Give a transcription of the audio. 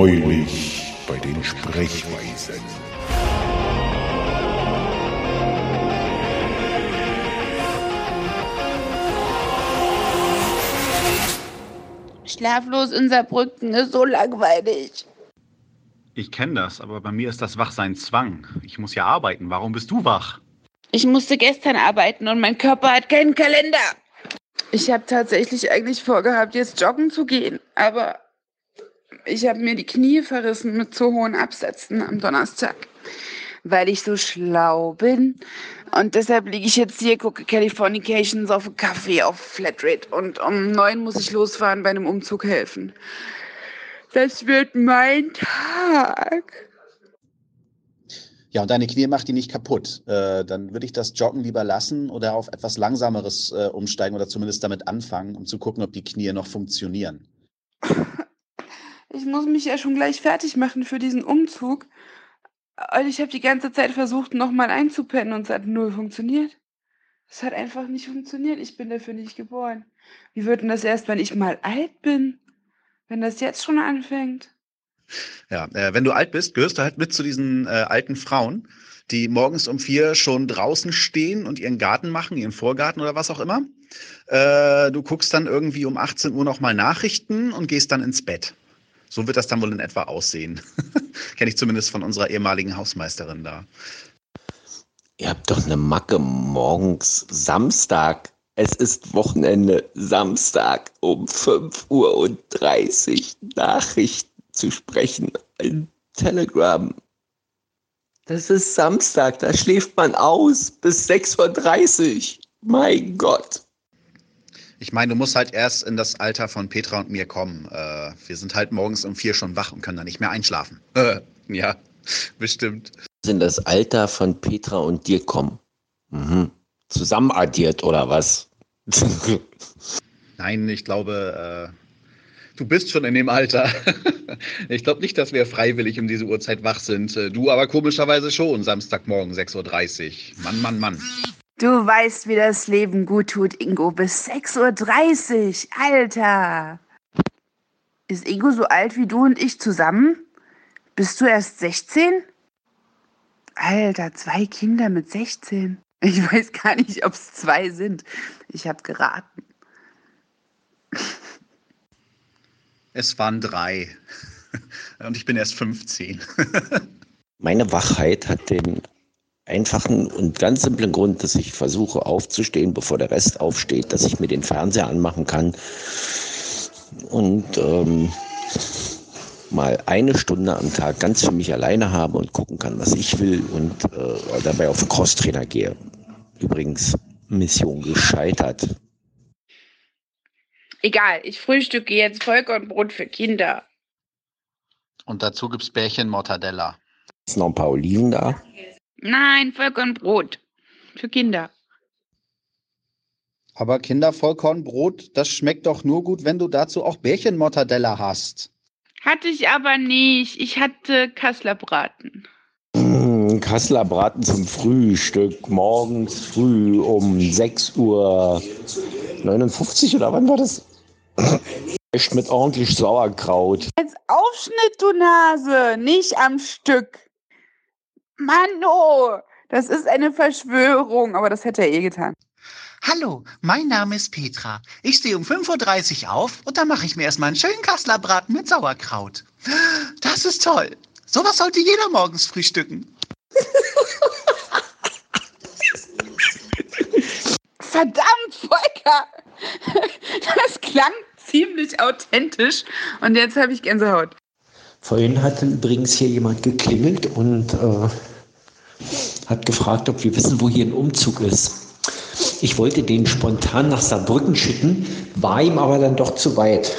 Neulich bei den Sprechweisen. Schlaflos in Saarbrücken ist so langweilig. Ich kenne das, aber bei mir ist das Wachsein Zwang. Ich muss ja arbeiten. Warum bist du wach? Ich musste gestern arbeiten und mein Körper hat keinen Kalender. Ich habe tatsächlich eigentlich vorgehabt, jetzt joggen zu gehen, aber ich habe mir die Knie verrissen mit zu hohen Absätzen am Donnerstag, weil ich so schlau bin. Und deshalb liege ich jetzt hier, gucke Californications auf einen Kaffee auf Flatrate und um neun muss ich losfahren, bei einem Umzug helfen. Das wird mein Tag. Ja, und deine Knie macht die nicht kaputt. Äh, dann würde ich das Joggen lieber lassen oder auf etwas Langsameres äh, umsteigen oder zumindest damit anfangen, um zu gucken, ob die Knie noch funktionieren. Ich muss mich ja schon gleich fertig machen für diesen Umzug. Und ich habe die ganze Zeit versucht, nochmal einzupennen und es hat null funktioniert. Es hat einfach nicht funktioniert. Ich bin dafür nicht geboren. Wie wird denn das erst, wenn ich mal alt bin? Wenn das jetzt schon anfängt? Ja, äh, wenn du alt bist, gehörst du halt mit zu diesen äh, alten Frauen, die morgens um vier schon draußen stehen und ihren Garten machen, ihren Vorgarten oder was auch immer. Äh, du guckst dann irgendwie um 18 Uhr nochmal Nachrichten und gehst dann ins Bett. So wird das dann wohl in etwa aussehen. Kenne ich zumindest von unserer ehemaligen Hausmeisterin da. Ihr habt doch eine Macke morgens Samstag. Es ist Wochenende Samstag um 5 Uhr und 30 Nachrichten zu sprechen. Ein Telegram. Das ist Samstag, da schläft man aus bis 6.30 Uhr. Mein Gott. Ich meine, du musst halt erst in das Alter von Petra und mir kommen. Äh, wir sind halt morgens um vier schon wach und können dann nicht mehr einschlafen. Äh, ja, bestimmt. In das Alter von Petra und dir kommen. Mhm. Zusammenaddiert oder was? Nein, ich glaube, äh, Du bist schon in dem Alter. ich glaube nicht, dass wir freiwillig um diese Uhrzeit wach sind. Du aber komischerweise schon, Samstagmorgen 6.30 Uhr. Mann, Mann, Mann. Du weißt, wie das Leben gut tut, Ingo. Bis 6.30 Uhr. Alter. Ist Ingo so alt wie du und ich zusammen? Bist du erst 16? Alter, zwei Kinder mit 16. Ich weiß gar nicht, ob es zwei sind. Ich habe geraten. Es waren drei. Und ich bin erst 15. Meine Wachheit hat den einfachen und ganz simplen Grund, dass ich versuche aufzustehen, bevor der Rest aufsteht, dass ich mir den Fernseher anmachen kann und ähm, mal eine Stunde am Tag ganz für mich alleine habe und gucken kann, was ich will und äh, dabei auf den Crosstrainer gehe. Übrigens, Mission gescheitert. Egal, ich frühstücke jetzt Vollkornbrot für Kinder. Und dazu gibt's Bärchen Mortadella. Ist noch ein paar Oliven da? Nein, Vollkornbrot für Kinder. Aber Kindervollkornbrot, das schmeckt doch nur gut, wenn du dazu auch Bärchen Mortadella hast. Hatte ich aber nicht. Ich hatte Kasslerbraten. Mmh, Kasslerbraten zum Frühstück. Morgens früh um 6 Uhr 59 oder wann war das? Echt mit ordentlich Sauerkraut. Als Aufschnitt, du Nase, nicht am Stück. Mano, das ist eine Verschwörung, aber das hätte er eh getan. Hallo, mein Name ist Petra. Ich stehe um 5.30 Uhr auf und dann mache ich mir erstmal einen schönen Kasslerbraten mit Sauerkraut. Das ist toll. Sowas sollte jeder morgens frühstücken. Verdammt, Volker! Das klang ziemlich authentisch und jetzt habe ich Gänsehaut. Vorhin hatte übrigens hier jemand geklingelt und äh, hat gefragt, ob wir wissen, wo hier ein Umzug ist. Ich wollte den spontan nach Saarbrücken schicken, war ihm aber dann doch zu weit.